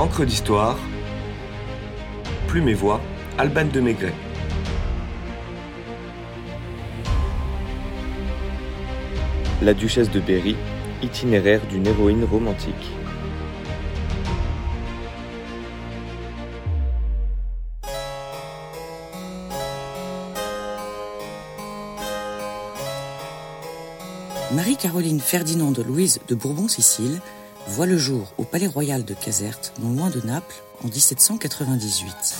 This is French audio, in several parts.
Encre d'histoire, Plume et Voix, Alban de Maigret. La duchesse de Berry, itinéraire d'une héroïne romantique. Marie-Caroline Ferdinand de Louise de Bourbon-Sicile voit le jour au Palais Royal de Caserte, non loin de Naples, en 1798.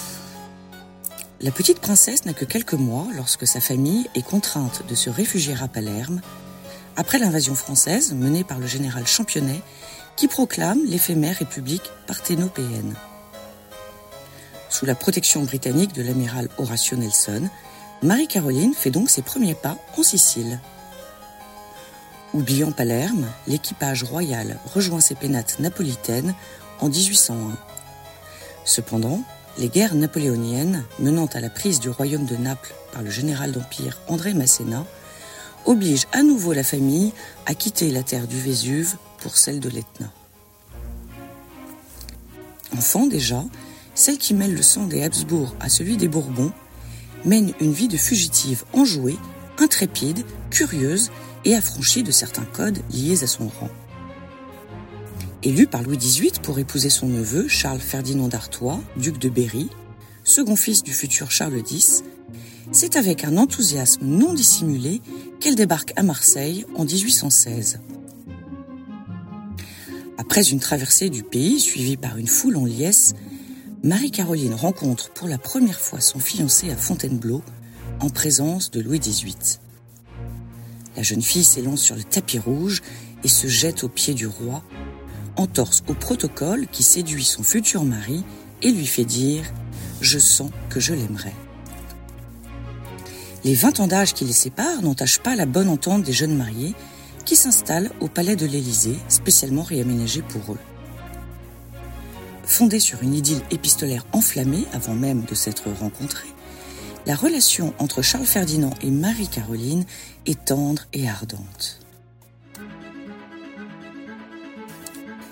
La petite princesse n'a que quelques mois lorsque sa famille est contrainte de se réfugier à Palerme après l'invasion française menée par le général Championnet qui proclame l'éphémère république parthénopéenne. Sous la protection britannique de l'amiral Horatio Nelson, Marie-Caroline fait donc ses premiers pas en Sicile. Oubliant Palerme, l'équipage royal rejoint ses pénates napolitaines en 1801. Cependant, les guerres napoléoniennes, menant à la prise du royaume de Naples par le général d'Empire André Masséna, obligent à nouveau la famille à quitter la terre du Vésuve pour celle de l'Etna. Enfant déjà, celle qui mêle le sang des Habsbourg à celui des Bourbons mène une vie de fugitive enjouée, intrépide, curieuse et affranchie de certains codes liés à son rang. Élu par Louis XVIII pour épouser son neveu Charles Ferdinand d'Artois, duc de Berry, second fils du futur Charles X, c'est avec un enthousiasme non dissimulé qu'elle débarque à Marseille en 1816. Après une traversée du pays suivie par une foule en liesse, Marie-Caroline rencontre pour la première fois son fiancé à Fontainebleau en présence de Louis XVIII. La jeune fille s'élance sur le tapis rouge et se jette aux pieds du roi, entorse au protocole qui séduit son futur mari et lui fait dire ⁇ Je sens que je l'aimerai ⁇ Les vingt ans d'âge qui les séparent n'entachent pas la bonne entente des jeunes mariés qui s'installent au palais de l'Élysée, spécialement réaménagé pour eux. Fondé sur une idylle épistolaire enflammée avant même de s'être rencontrés, la relation entre Charles Ferdinand et Marie-Caroline est tendre et ardente.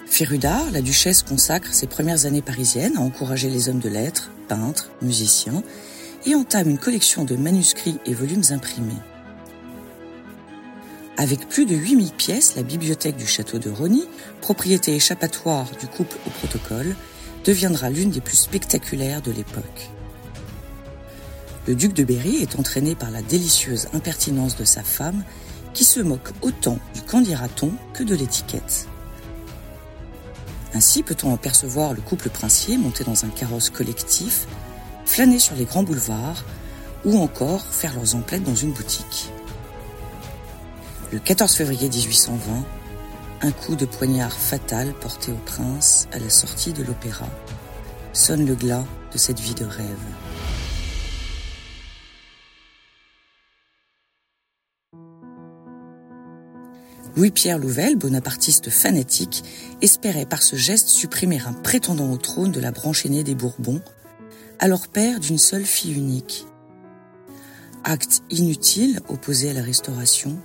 Férue d'art, la duchesse consacre ses premières années parisiennes à encourager les hommes de lettres, peintres, musiciens, et entame une collection de manuscrits et volumes imprimés. Avec plus de 8000 pièces, la bibliothèque du château de Rony, propriété échappatoire du couple au protocole, deviendra l'une des plus spectaculaires de l'époque. Le duc de Berry est entraîné par la délicieuse impertinence de sa femme, qui se moque autant du candidaton que de l'étiquette. Ainsi peut-on apercevoir le couple princier monté dans un carrosse collectif, flâner sur les grands boulevards, ou encore faire leurs emplettes dans une boutique. Le 14 février 1820, un coup de poignard fatal porté au prince à la sortie de l'opéra sonne le glas de cette vie de rêve. Louis-Pierre Louvel, bonapartiste fanatique, espérait par ce geste supprimer un prétendant au trône de la branche aînée des Bourbons, alors père d'une seule fille unique. Acte inutile opposé à la Restauration,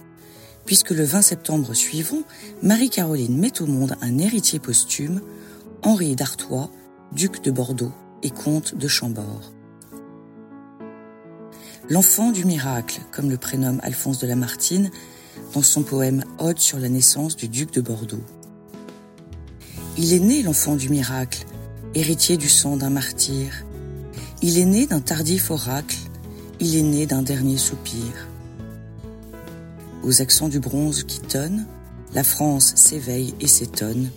puisque le 20 septembre suivant, Marie-Caroline met au monde un héritier posthume, Henri d'Artois, duc de Bordeaux et comte de Chambord. L'enfant du miracle, comme le prénomme Alphonse de Lamartine, dans son poème Ode sur la naissance du duc de Bordeaux. Il est né l'enfant du miracle, héritier du sang d'un martyr. Il est né d'un tardif oracle, il est né d'un dernier soupir. Aux accents du bronze qui tonne, la France s'éveille et s'étonne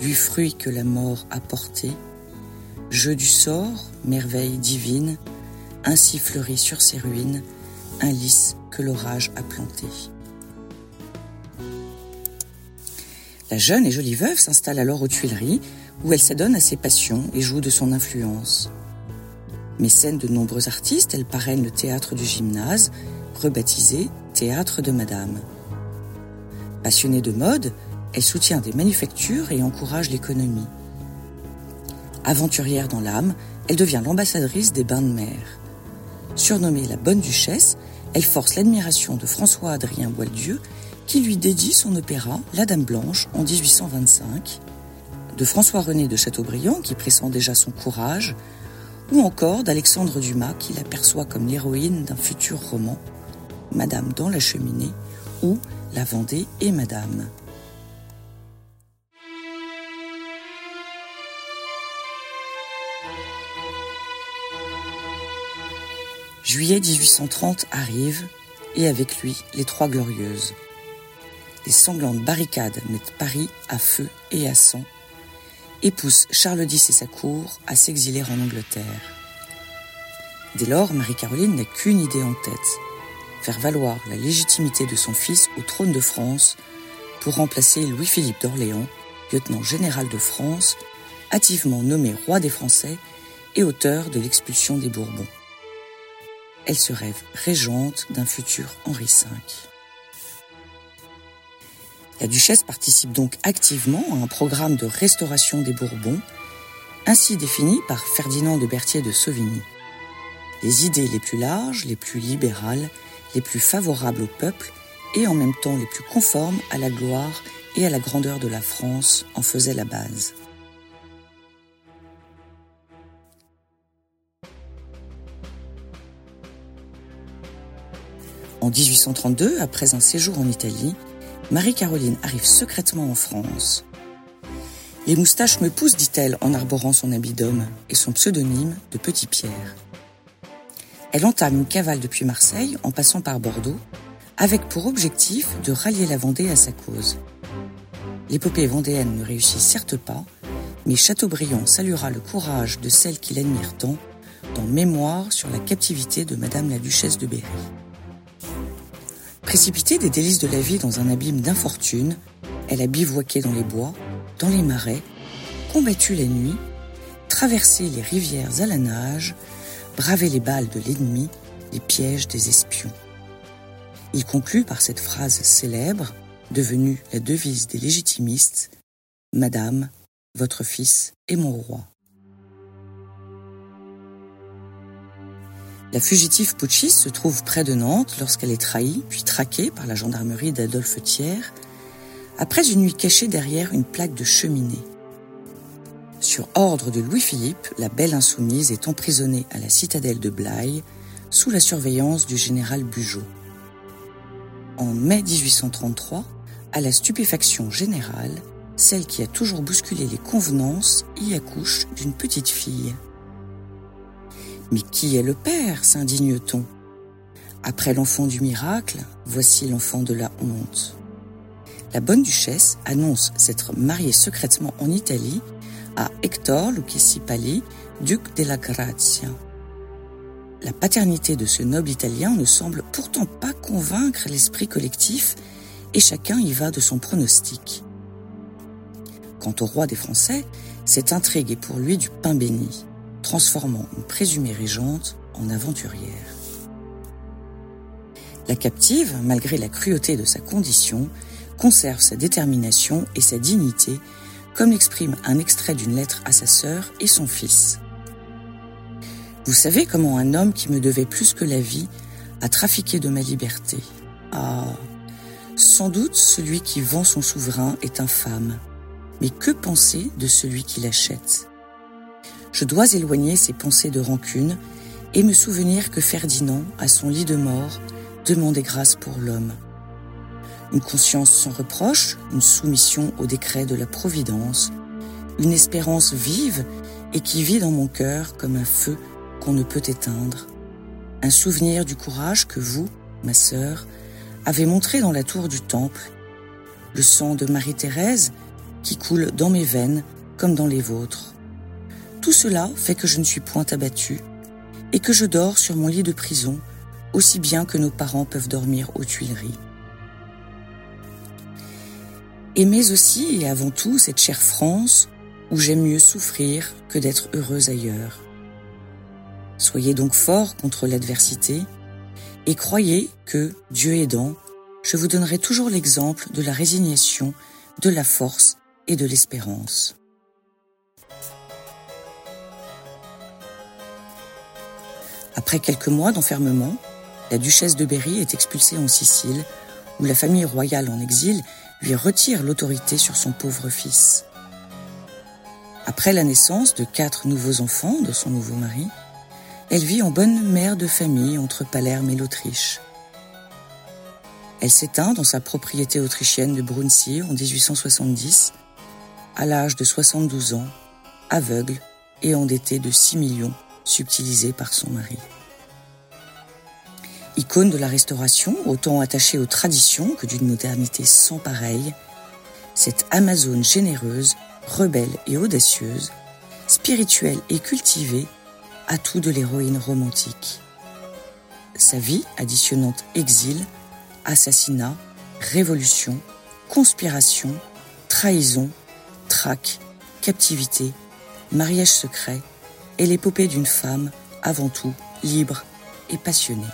du fruit que la mort a porté. Jeu du sort, merveille divine, ainsi fleurit sur ses ruines un lys que l'orage a planté. La jeune et jolie veuve s'installe alors aux Tuileries, où elle s'adonne à ses passions et joue de son influence. Mécène de nombreux artistes, elle parraine le théâtre du gymnase, rebaptisé Théâtre de Madame. Passionnée de mode, elle soutient des manufactures et encourage l'économie. Aventurière dans l'âme, elle devient l'ambassadrice des bains de mer. Surnommée la Bonne Duchesse, elle force l'admiration de François-Adrien Boieldieu qui lui dédie son opéra La Dame Blanche en 1825, de François-René de Chateaubriand qui pressent déjà son courage, ou encore d'Alexandre Dumas qui l'aperçoit comme l'héroïne d'un futur roman, Madame dans la cheminée ou La Vendée et Madame. Juillet 1830 arrive, et avec lui les Trois Glorieuses. Les sanglantes barricades mettent Paris à feu et à sang, et poussent Charles X et sa cour à s'exiler en Angleterre. Dès lors, Marie-Caroline n'a qu'une idée en tête, faire valoir la légitimité de son fils au trône de France pour remplacer Louis-Philippe d'Orléans, lieutenant général de France, hâtivement nommé roi des Français et auteur de l'expulsion des Bourbons elle se rêve régente d'un futur Henri V. La duchesse participe donc activement à un programme de restauration des Bourbons, ainsi défini par Ferdinand de Berthier de Sauvigny. Les idées les plus larges, les plus libérales, les plus favorables au peuple et en même temps les plus conformes à la gloire et à la grandeur de la France en faisaient la base. En 1832, après un séjour en Italie, Marie-Caroline arrive secrètement en France. Les moustaches me poussent, dit-elle en arborant son habit d'homme et son pseudonyme de Petit Pierre. Elle entame une cavale depuis Marseille en passant par Bordeaux, avec pour objectif de rallier la Vendée à sa cause. L'épopée vendéenne ne réussit certes pas, mais Chateaubriand saluera le courage de celles qui l'admirent tant dans Mémoire sur la captivité de Madame la Duchesse de Berry. Précipitée des délices de la vie dans un abîme d'infortune, elle a bivouaqué dans les bois, dans les marais, combattu la nuit, traversé les rivières à la nage, bravé les balles de l'ennemi, les pièges des espions. Il conclut par cette phrase célèbre, devenue la devise des légitimistes, Madame, votre fils est mon roi. La fugitive putschiste se trouve près de Nantes lorsqu'elle est trahie, puis traquée par la gendarmerie d'Adolphe Thiers, après une nuit cachée derrière une plaque de cheminée. Sur ordre de Louis-Philippe, la belle insoumise est emprisonnée à la citadelle de Blaye, sous la surveillance du général Bugeaud. En mai 1833, à la stupéfaction générale, celle qui a toujours bousculé les convenances y accouche d'une petite fille. Mais qui est le Père s'indigne-t-on? Après l'enfant du miracle, voici l'enfant de la honte. La bonne duchesse annonce s'être mariée secrètement en Italie à Hector Lucchesi duc della Grazia. La paternité de ce noble Italien ne semble pourtant pas convaincre l'esprit collectif et chacun y va de son pronostic. Quant au roi des Français, cette intrigue est pour lui du pain béni transformant une présumée régente en aventurière. La captive, malgré la cruauté de sa condition, conserve sa détermination et sa dignité, comme l'exprime un extrait d'une lettre à sa sœur et son fils. Vous savez comment un homme qui me devait plus que la vie a trafiqué de ma liberté. Ah, sans doute celui qui vend son souverain est infâme. Mais que penser de celui qui l'achète? Je dois éloigner ces pensées de rancune et me souvenir que Ferdinand, à son lit de mort, demandait grâce pour l'homme. Une conscience sans reproche, une soumission au décret de la Providence, une espérance vive et qui vit dans mon cœur comme un feu qu'on ne peut éteindre, un souvenir du courage que vous, ma sœur, avez montré dans la tour du temple, le sang de Marie-Thérèse qui coule dans mes veines comme dans les vôtres. Tout cela fait que je ne suis point abattue et que je dors sur mon lit de prison aussi bien que nos parents peuvent dormir aux Tuileries. Aimez aussi et avant tout cette chère France où j'aime mieux souffrir que d'être heureuse ailleurs. Soyez donc forts contre l'adversité et croyez que, Dieu aidant, je vous donnerai toujours l'exemple de la résignation, de la force et de l'espérance. Après quelques mois d'enfermement, la duchesse de Berry est expulsée en Sicile, où la famille royale en exil lui retire l'autorité sur son pauvre fils. Après la naissance de quatre nouveaux enfants de son nouveau mari, elle vit en bonne mère de famille entre Palerme et l'Autriche. Elle s'éteint dans sa propriété autrichienne de Brunsee en 1870, à l'âge de 72 ans, aveugle et endettée de 6 millions, subtilisés par son mari. Icône de la restauration, autant attachée aux traditions que d'une modernité sans pareille, cette Amazone généreuse, rebelle et audacieuse, spirituelle et cultivée, a tout de l'héroïne romantique. Sa vie, additionnant exil, assassinat, révolution, conspiration, trahison, traque, captivité, mariage secret, est l'épopée d'une femme avant tout libre et passionnée.